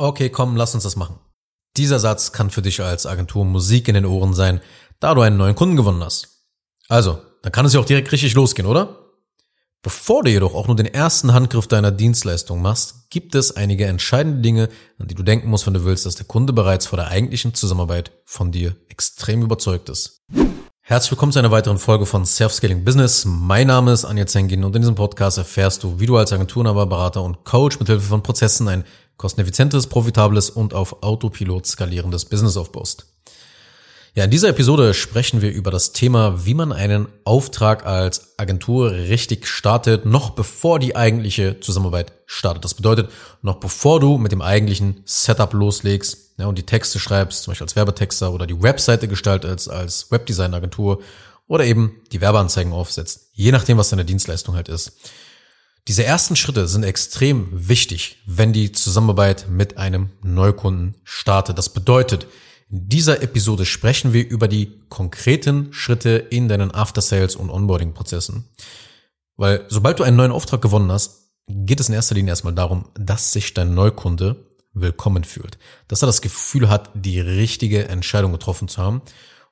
Okay, komm, lass uns das machen. Dieser Satz kann für dich als Agentur Musik in den Ohren sein, da du einen neuen Kunden gewonnen hast. Also, dann kann es ja auch direkt richtig losgehen, oder? Bevor du jedoch auch nur den ersten Handgriff deiner Dienstleistung machst, gibt es einige entscheidende Dinge, an die du denken musst, wenn du willst, dass der Kunde bereits vor der eigentlichen Zusammenarbeit von dir extrem überzeugt ist. Herzlich willkommen zu einer weiteren Folge von Self-Scaling Business. Mein Name ist Anja Zengin und in diesem Podcast erfährst du, wie du als Agenturnaber, Berater und Coach mithilfe von Prozessen ein kosteneffizientes, profitables und auf Autopilot skalierendes Business aufbaust. Ja, in dieser Episode sprechen wir über das Thema, wie man einen Auftrag als Agentur richtig startet, noch bevor die eigentliche Zusammenarbeit startet. Das bedeutet, noch bevor du mit dem eigentlichen Setup loslegst ja, und die Texte schreibst, zum Beispiel als Werbetexter oder die Webseite gestaltest als Webdesign-Agentur oder eben die Werbeanzeigen aufsetzt, je nachdem, was deine Dienstleistung halt ist. Diese ersten Schritte sind extrem wichtig, wenn die Zusammenarbeit mit einem Neukunden startet. Das bedeutet, in dieser Episode sprechen wir über die konkreten Schritte in deinen After-Sales und Onboarding-Prozessen. Weil sobald du einen neuen Auftrag gewonnen hast, geht es in erster Linie erstmal darum, dass sich dein Neukunde willkommen fühlt. Dass er das Gefühl hat, die richtige Entscheidung getroffen zu haben.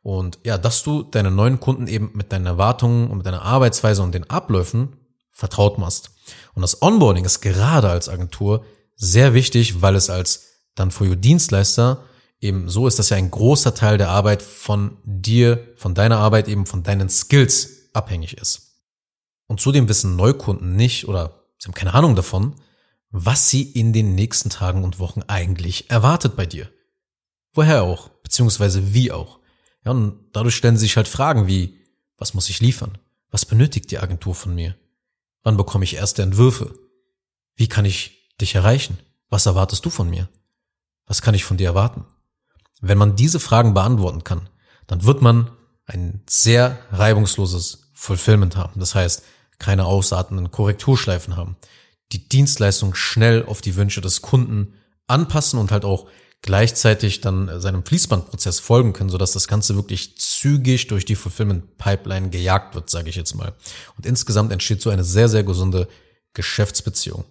Und ja, dass du deinen neuen Kunden eben mit deinen Erwartungen und mit deiner Arbeitsweise und den Abläufen vertraut machst. Und das Onboarding ist gerade als Agentur sehr wichtig, weil es als dann für Dienstleister eben so ist, dass ja ein großer Teil der Arbeit von dir, von deiner Arbeit eben von deinen Skills abhängig ist. Und zudem wissen Neukunden nicht oder sie haben keine Ahnung davon, was sie in den nächsten Tagen und Wochen eigentlich erwartet bei dir. Woher auch, beziehungsweise wie auch. Ja, und dadurch stellen sie sich halt Fragen wie, was muss ich liefern? Was benötigt die Agentur von mir? Wann bekomme ich erste Entwürfe? Wie kann ich dich erreichen? Was erwartest du von mir? Was kann ich von dir erwarten? Wenn man diese Fragen beantworten kann, dann wird man ein sehr reibungsloses Fulfillment haben. Das heißt, keine ausartenden Korrekturschleifen haben. Die Dienstleistung schnell auf die Wünsche des Kunden anpassen und halt auch gleichzeitig dann seinem Fließbandprozess folgen können, sodass das Ganze wirklich zügig durch die Fulfillment Pipeline gejagt wird, sage ich jetzt mal. Und insgesamt entsteht so eine sehr, sehr gesunde Geschäftsbeziehung.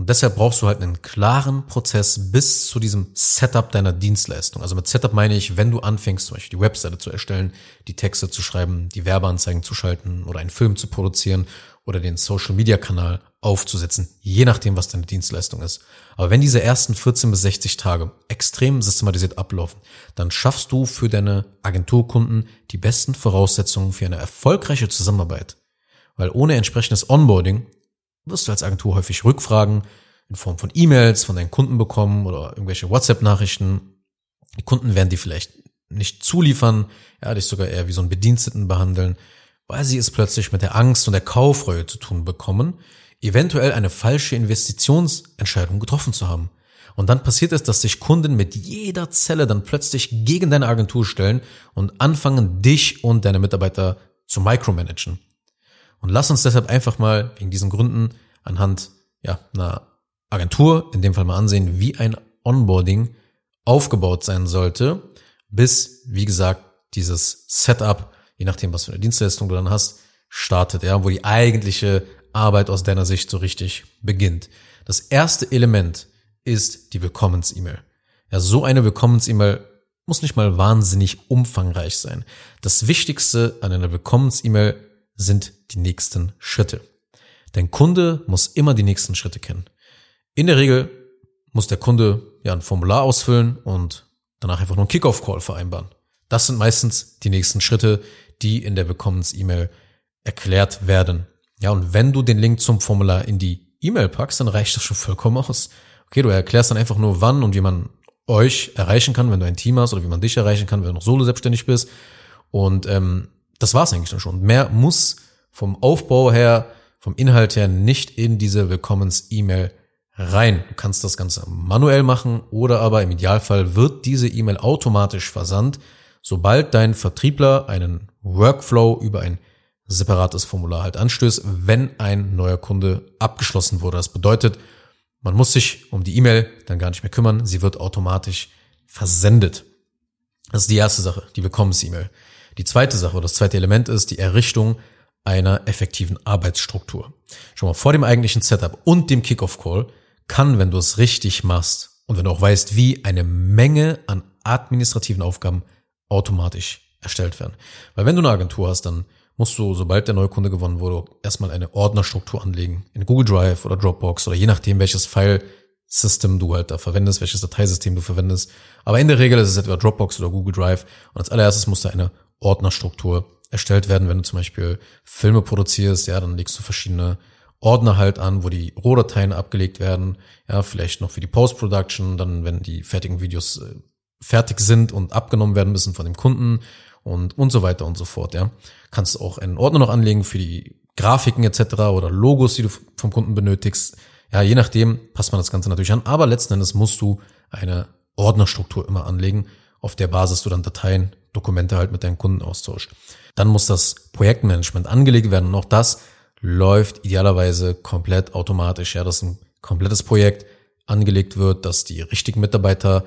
Und deshalb brauchst du halt einen klaren Prozess bis zu diesem Setup deiner Dienstleistung. Also mit Setup meine ich, wenn du anfängst, zum Beispiel die Webseite zu erstellen, die Texte zu schreiben, die Werbeanzeigen zu schalten oder einen Film zu produzieren oder den Social Media Kanal aufzusetzen, je nachdem, was deine Dienstleistung ist. Aber wenn diese ersten 14 bis 60 Tage extrem systematisiert ablaufen, dann schaffst du für deine Agenturkunden die besten Voraussetzungen für eine erfolgreiche Zusammenarbeit. Weil ohne entsprechendes Onboarding wirst du als Agentur häufig Rückfragen in Form von E-Mails von deinen Kunden bekommen oder irgendwelche WhatsApp-Nachrichten. Die Kunden werden die vielleicht nicht zuliefern, ja, dich sogar eher wie so einen Bediensteten behandeln, weil sie es plötzlich mit der Angst und der Kaufreue zu tun bekommen, eventuell eine falsche Investitionsentscheidung getroffen zu haben. Und dann passiert es, dass sich Kunden mit jeder Zelle dann plötzlich gegen deine Agentur stellen und anfangen, dich und deine Mitarbeiter zu micromanagen. Und lass uns deshalb einfach mal wegen diesen Gründen anhand ja, einer Agentur in dem Fall mal ansehen, wie ein Onboarding aufgebaut sein sollte, bis, wie gesagt, dieses Setup, je nachdem, was für eine Dienstleistung du dann hast, startet, ja, wo die eigentliche Arbeit aus deiner Sicht so richtig beginnt. Das erste Element ist die Willkommens-E-Mail. Ja, so eine Willkommens-E-Mail muss nicht mal wahnsinnig umfangreich sein. Das Wichtigste an einer Willkommens-E-Mail sind die nächsten Schritte. Dein Kunde muss immer die nächsten Schritte kennen. In der Regel muss der Kunde ja ein Formular ausfüllen und danach einfach nur einen Kickoff-Call vereinbaren. Das sind meistens die nächsten Schritte, die in der Willkommens-E-Mail erklärt werden. Ja, und wenn du den Link zum Formular in die E-Mail packst, dann reicht das schon vollkommen aus. Okay, du erklärst dann einfach nur, wann und wie man euch erreichen kann, wenn du ein Team hast oder wie man dich erreichen kann, wenn du noch solo selbstständig bist. Und ähm, das war's eigentlich dann schon. Mehr muss vom Aufbau her, vom Inhalt her nicht in diese Willkommens-E-Mail rein. Du kannst das Ganze manuell machen oder aber im Idealfall wird diese E-Mail automatisch versandt, sobald dein Vertriebler einen Workflow über ein separates Formular halt anstößt, wenn ein neuer Kunde abgeschlossen wurde. Das bedeutet, man muss sich um die E-Mail dann gar nicht mehr kümmern. Sie wird automatisch versendet. Das ist die erste Sache, die Willkommens-E-Mail. Die zweite Sache oder das zweite Element ist die Errichtung einer effektiven Arbeitsstruktur. Schon mal vor dem eigentlichen Setup und dem Kickoff-Call kann, wenn du es richtig machst und wenn du auch weißt, wie eine Menge an administrativen Aufgaben automatisch erstellt werden. Weil wenn du eine Agentur hast, dann musst du, sobald der neue Kunde gewonnen wurde, erstmal eine Ordnerstruktur anlegen. In Google Drive oder Dropbox oder je nachdem, welches File-System du halt da verwendest, welches Dateisystem du verwendest. Aber in der Regel ist es etwa Dropbox oder Google Drive. Und als allererstes muss da eine Ordnerstruktur erstellt werden. Wenn du zum Beispiel Filme produzierst, ja, dann legst du verschiedene Ordner halt an, wo die Rohdateien abgelegt werden. Ja, vielleicht noch für die Post-Production, dann, wenn die fertigen Videos äh, fertig sind und abgenommen werden müssen von dem Kunden und, und so weiter und so fort, ja. Kannst auch einen Ordner noch anlegen für die Grafiken etc. oder Logos, die du vom Kunden benötigst. Ja, je nachdem passt man das Ganze natürlich an, aber letzten Endes musst du eine Ordnerstruktur immer anlegen, auf der Basis du dann Dateien, Dokumente halt mit deinen Kunden austauscht. Dann muss das Projektmanagement angelegt werden und auch das läuft idealerweise komplett automatisch. Ja, dass ein komplettes Projekt angelegt wird, dass die richtigen Mitarbeiter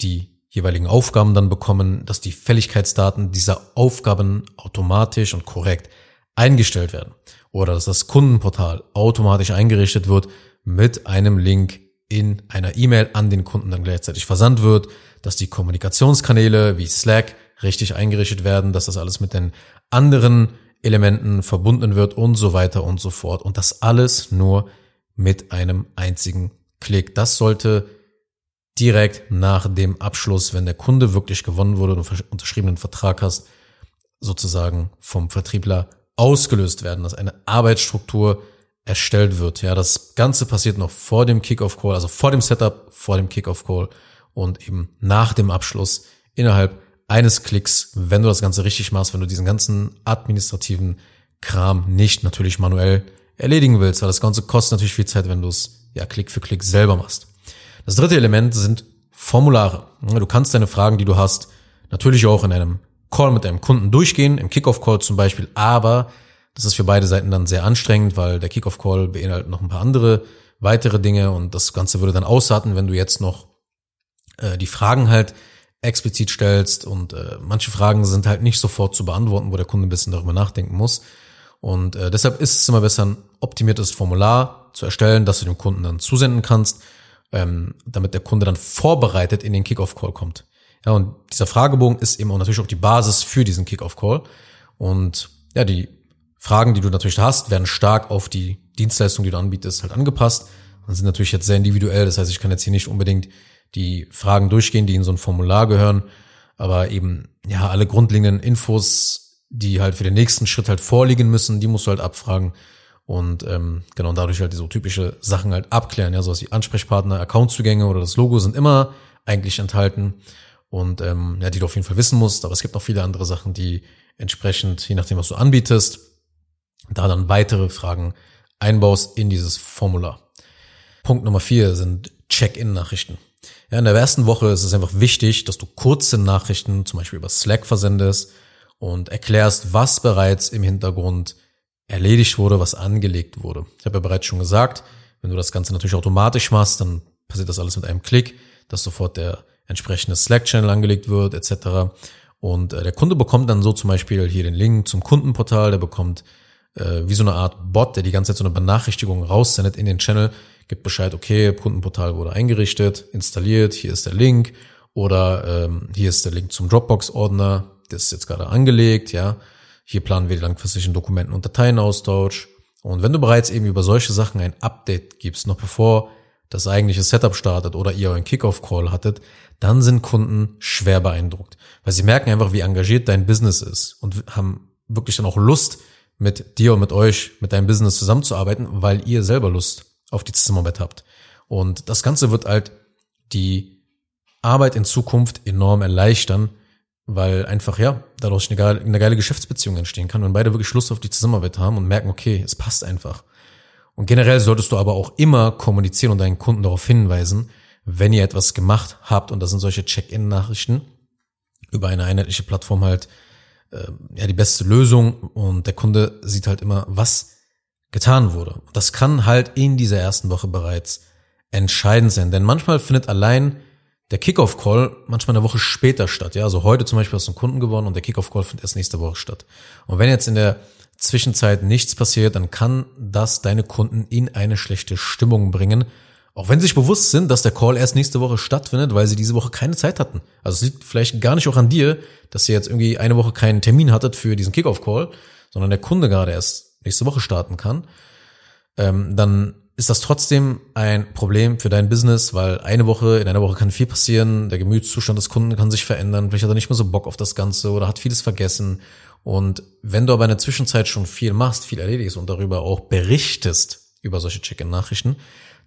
die jeweiligen Aufgaben dann bekommen, dass die Fälligkeitsdaten dieser Aufgaben automatisch und korrekt eingestellt werden oder dass das Kundenportal automatisch eingerichtet wird mit einem Link in einer E-Mail an den Kunden dann gleichzeitig versandt wird, dass die Kommunikationskanäle wie Slack richtig eingerichtet werden, dass das alles mit den anderen Elementen verbunden wird und so weiter und so fort. Und das alles nur mit einem einzigen Klick. Das sollte direkt nach dem Abschluss, wenn der Kunde wirklich gewonnen wurde und unterschriebenen Vertrag hast, sozusagen vom Vertriebler ausgelöst werden, dass eine Arbeitsstruktur erstellt wird. Ja, das Ganze passiert noch vor dem Kickoff-Call, also vor dem Setup, vor dem Kickoff-Call und eben nach dem Abschluss innerhalb eines Klicks, wenn du das Ganze richtig machst, wenn du diesen ganzen administrativen Kram nicht natürlich manuell erledigen willst, weil das Ganze kostet natürlich viel Zeit, wenn du es ja Klick für Klick selber machst. Das dritte Element sind Formulare. Du kannst deine Fragen, die du hast, natürlich auch in einem Call mit deinem Kunden durchgehen, im Kickoff-Call zum Beispiel, aber das ist für beide Seiten dann sehr anstrengend, weil der Kickoff-Call beinhaltet noch ein paar andere weitere Dinge und das Ganze würde dann ausarten, wenn du jetzt noch äh, die Fragen halt explizit stellst und äh, manche Fragen sind halt nicht sofort zu beantworten, wo der Kunde ein bisschen darüber nachdenken muss. Und äh, deshalb ist es immer besser, ein optimiertes Formular zu erstellen, das du dem Kunden dann zusenden kannst ähm, damit der Kunde dann vorbereitet in den Kickoff-Call kommt. Ja, und dieser Fragebogen ist eben auch natürlich auch die Basis für diesen Kickoff-Call. Und ja, die Fragen, die du natürlich hast, werden stark auf die Dienstleistung, die du anbietest, halt angepasst und sind natürlich jetzt sehr individuell. Das heißt, ich kann jetzt hier nicht unbedingt die Fragen durchgehen, die in so ein Formular gehören, aber eben ja alle grundlegenden Infos, die halt für den nächsten Schritt halt vorliegen müssen, die musst du halt abfragen. Und ähm, genau, dadurch halt so typische Sachen halt abklären, ja, sowas wie Ansprechpartner, Accountzugänge oder das Logo sind immer eigentlich enthalten und ähm, ja, die du auf jeden Fall wissen musst. Aber es gibt noch viele andere Sachen, die entsprechend, je nachdem, was du anbietest, da dann weitere Fragen einbaust in dieses Formular. Punkt Nummer vier sind Check-in-Nachrichten. Ja, in der ersten Woche ist es einfach wichtig, dass du kurze Nachrichten zum Beispiel über Slack versendest und erklärst, was bereits im Hintergrund erledigt wurde, was angelegt wurde. Ich habe ja bereits schon gesagt, wenn du das Ganze natürlich automatisch machst, dann passiert das alles mit einem Klick, dass sofort der entsprechende Slack-Channel angelegt wird, etc. Und äh, der Kunde bekommt dann so zum Beispiel hier den Link zum Kundenportal, der bekommt äh, wie so eine Art Bot, der die ganze Zeit so eine Benachrichtigung raussendet in den Channel, gibt Bescheid, okay, Kundenportal wurde eingerichtet, installiert, hier ist der Link oder ähm, hier ist der Link zum Dropbox-Ordner, das ist jetzt gerade angelegt, ja. Hier planen wir die langfristigen Dokumenten- und Dateienaustausch. Und wenn du bereits eben über solche Sachen ein Update gibst, noch bevor das eigentliche Setup startet oder ihr euren Kickoff-Call hattet, dann sind Kunden schwer beeindruckt, weil sie merken einfach, wie engagiert dein Business ist und haben wirklich dann auch Lust, mit dir und mit euch, mit deinem Business zusammenzuarbeiten, weil ihr selber Lust auf die Zusammenarbeit habt. Und das Ganze wird halt die Arbeit in Zukunft enorm erleichtern, weil einfach, ja, dadurch eine geile, eine geile Geschäftsbeziehung entstehen kann, wenn beide wirklich Lust auf die Zusammenarbeit haben und merken, okay, es passt einfach. Und generell solltest du aber auch immer kommunizieren und deinen Kunden darauf hinweisen, wenn ihr etwas gemacht habt, und das sind solche Check-in-Nachrichten, über eine einheitliche Plattform halt, äh, ja, die beste Lösung und der Kunde sieht halt immer, was getan wurde. Das kann halt in dieser ersten Woche bereits entscheidend sein, denn manchmal findet allein der Kickoff-Call manchmal eine Woche später statt. Ja, also heute zum Beispiel hast du einen Kunden gewonnen und der Kickoff-Call findet erst nächste Woche statt. Und wenn jetzt in der Zwischenzeit nichts passiert, dann kann das deine Kunden in eine schlechte Stimmung bringen, Auch wenn sie sich bewusst sind, dass der Call erst nächste Woche stattfindet, weil sie diese Woche keine Zeit hatten. Also es liegt vielleicht gar nicht auch an dir, dass ihr jetzt irgendwie eine Woche keinen Termin hattet für diesen Kickoff-Call, sondern der Kunde gerade erst nächste Woche starten kann. Ähm, dann ist das trotzdem ein Problem für dein Business, weil eine Woche, in einer Woche kann viel passieren, der Gemütszustand des Kunden kann sich verändern, vielleicht hat er nicht mehr so Bock auf das Ganze oder hat vieles vergessen. Und wenn du aber in der Zwischenzeit schon viel machst, viel erledigst und darüber auch berichtest über solche Check-in-Nachrichten,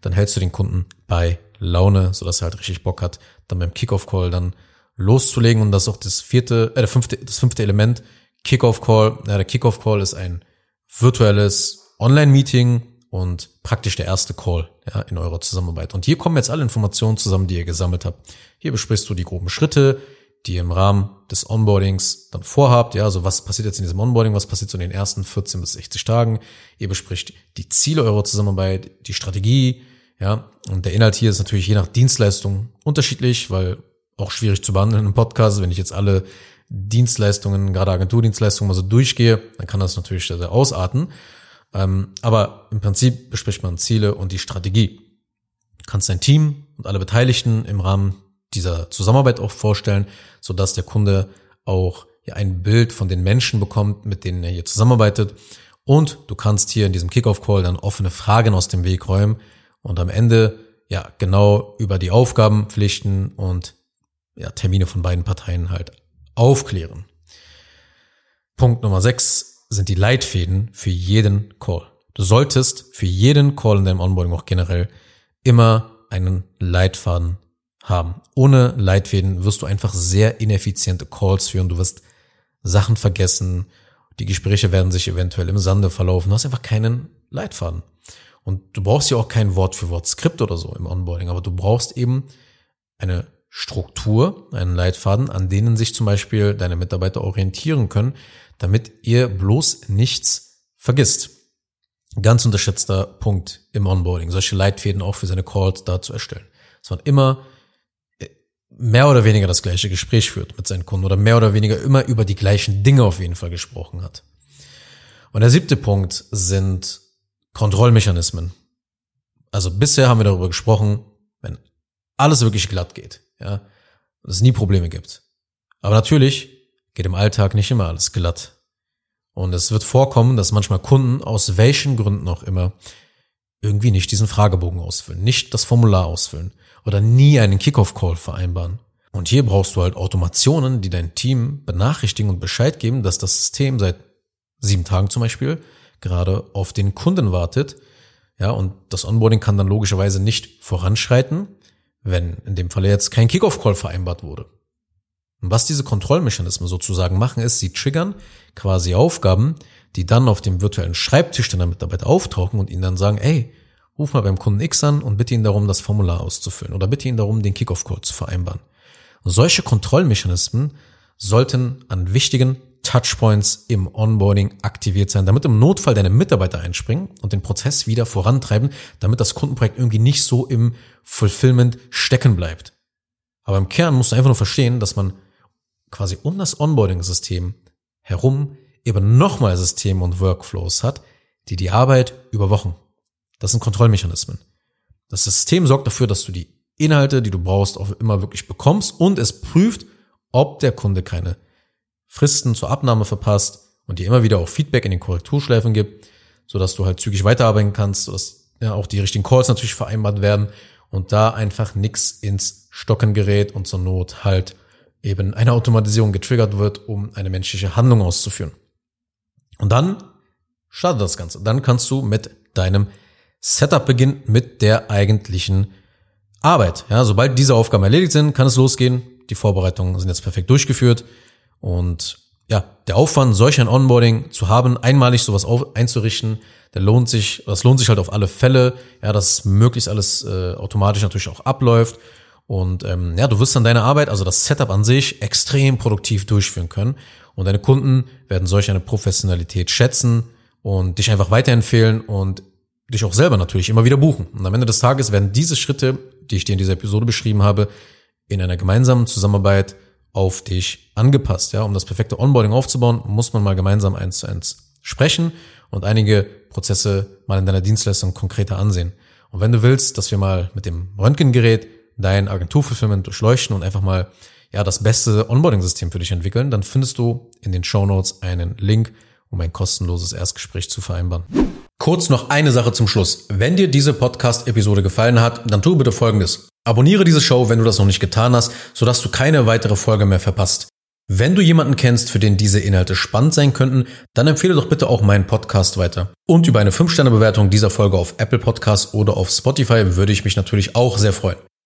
dann hältst du den Kunden bei Laune, sodass er halt richtig Bock hat, dann beim Kickoff-Call dann loszulegen. Und das ist auch das vierte, äh, der fünfte, das fünfte Element, Kickoff-Call. Ja, der Kickoff-Call ist ein virtuelles Online-Meeting und praktisch der erste Call ja, in eurer Zusammenarbeit. Und hier kommen jetzt alle Informationen zusammen, die ihr gesammelt habt. Hier besprichst du die groben Schritte, die ihr im Rahmen des Onboardings dann vorhabt. Ja, also was passiert jetzt in diesem Onboarding, was passiert so in den ersten 14 bis 60 Tagen. Ihr bespricht die Ziele eurer Zusammenarbeit, die Strategie, ja, und der Inhalt hier ist natürlich je nach Dienstleistung unterschiedlich, weil auch schwierig zu behandeln im Podcast. Wenn ich jetzt alle Dienstleistungen, gerade Agenturdienstleistungen mal so durchgehe, dann kann das natürlich sehr, ausarten. Ähm, aber im Prinzip bespricht man Ziele und die Strategie. Du kannst dein Team und alle Beteiligten im Rahmen dieser Zusammenarbeit auch vorstellen, so dass der Kunde auch ja, ein Bild von den Menschen bekommt, mit denen er hier zusammenarbeitet. Und du kannst hier in diesem Kickoff-Call dann offene Fragen aus dem Weg räumen, und am Ende ja genau über die Aufgaben, Pflichten und ja, Termine von beiden Parteien halt aufklären. Punkt Nummer sechs sind die Leitfäden für jeden Call. Du solltest für jeden Call in deinem Onboarding auch generell immer einen Leitfaden haben. Ohne Leitfäden wirst du einfach sehr ineffiziente Calls führen. Du wirst Sachen vergessen. Die Gespräche werden sich eventuell im Sande verlaufen. Du hast einfach keinen Leitfaden. Und du brauchst ja auch kein Wort für Wort Skript oder so im Onboarding, aber du brauchst eben eine Struktur, einen Leitfaden, an denen sich zum Beispiel deine Mitarbeiter orientieren können, damit ihr bloß nichts vergisst. Ganz unterschätzter Punkt im Onboarding, solche Leitfäden auch für seine Calls da zu erstellen. Dass man immer äh, mehr oder weniger das gleiche Gespräch führt mit seinen Kunden oder mehr oder weniger immer über die gleichen Dinge auf jeden Fall gesprochen hat. Und der siebte Punkt sind Kontrollmechanismen. Also bisher haben wir darüber gesprochen, wenn alles wirklich glatt geht, ja, und es nie Probleme gibt. Aber natürlich geht im Alltag nicht immer alles glatt. Und es wird vorkommen, dass manchmal Kunden aus welchen Gründen auch immer irgendwie nicht diesen Fragebogen ausfüllen, nicht das Formular ausfüllen oder nie einen Kickoff-Call vereinbaren. Und hier brauchst du halt Automationen, die dein Team benachrichtigen und Bescheid geben, dass das System seit sieben Tagen zum Beispiel gerade auf den Kunden wartet. Ja, und das Onboarding kann dann logischerweise nicht voranschreiten, wenn in dem Falle jetzt kein Kickoff-Call vereinbart wurde. Was diese Kontrollmechanismen sozusagen machen, ist, sie triggern quasi Aufgaben, die dann auf dem virtuellen Schreibtisch deiner Mitarbeiter auftauchen und ihnen dann sagen, ey, ruf mal beim Kunden X an und bitte ihn darum, das Formular auszufüllen oder bitte ihn darum, den Kickoff-Call zu vereinbaren. Solche Kontrollmechanismen sollten an wichtigen Touchpoints im Onboarding aktiviert sein, damit im Notfall deine Mitarbeiter einspringen und den Prozess wieder vorantreiben, damit das Kundenprojekt irgendwie nicht so im Fulfillment stecken bleibt. Aber im Kern musst du einfach nur verstehen, dass man quasi um das Onboarding-System herum eben nochmal Systeme und Workflows hat, die die Arbeit überwachen. Das sind Kontrollmechanismen. Das System sorgt dafür, dass du die Inhalte, die du brauchst, auch immer wirklich bekommst und es prüft, ob der Kunde keine Fristen zur Abnahme verpasst und dir immer wieder auch Feedback in den Korrekturschleifen gibt, sodass du halt zügig weiterarbeiten kannst, sodass ja auch die richtigen Calls natürlich vereinbart werden und da einfach nix ins Stocken gerät und zur Not halt eben eine Automatisierung getriggert wird, um eine menschliche Handlung auszuführen. Und dann startet das Ganze. Dann kannst du mit deinem Setup beginnen, mit der eigentlichen Arbeit. Ja, sobald diese Aufgaben erledigt sind, kann es losgehen. Die Vorbereitungen sind jetzt perfekt durchgeführt. Und ja, der Aufwand, solch ein Onboarding zu haben, einmalig sowas auf, einzurichten, der lohnt sich, das lohnt sich halt auf alle Fälle, ja, dass möglichst alles äh, automatisch natürlich auch abläuft. Und ähm, ja, du wirst dann deine Arbeit, also das Setup an sich, extrem produktiv durchführen können. Und deine Kunden werden solch eine Professionalität schätzen und dich einfach weiterempfehlen und dich auch selber natürlich immer wieder buchen. Und am Ende des Tages werden diese Schritte, die ich dir in dieser Episode beschrieben habe, in einer gemeinsamen Zusammenarbeit auf dich angepasst. Ja, um das perfekte Onboarding aufzubauen, muss man mal gemeinsam eins zu eins sprechen und einige Prozesse mal in deiner Dienstleistung konkreter ansehen. Und wenn du willst, dass wir mal mit dem Röntgengerät dein Agenturfulfillment durchleuchten und einfach mal ja das beste Onboarding-System für dich entwickeln, dann findest du in den Show Notes einen Link, um ein kostenloses Erstgespräch zu vereinbaren. Kurz noch eine Sache zum Schluss. Wenn dir diese Podcast-Episode gefallen hat, dann tu bitte Folgendes. Abonniere diese Show, wenn du das noch nicht getan hast, sodass du keine weitere Folge mehr verpasst. Wenn du jemanden kennst, für den diese Inhalte spannend sein könnten, dann empfehle doch bitte auch meinen Podcast weiter. Und über eine 5-Sterne-Bewertung dieser Folge auf Apple Podcasts oder auf Spotify würde ich mich natürlich auch sehr freuen.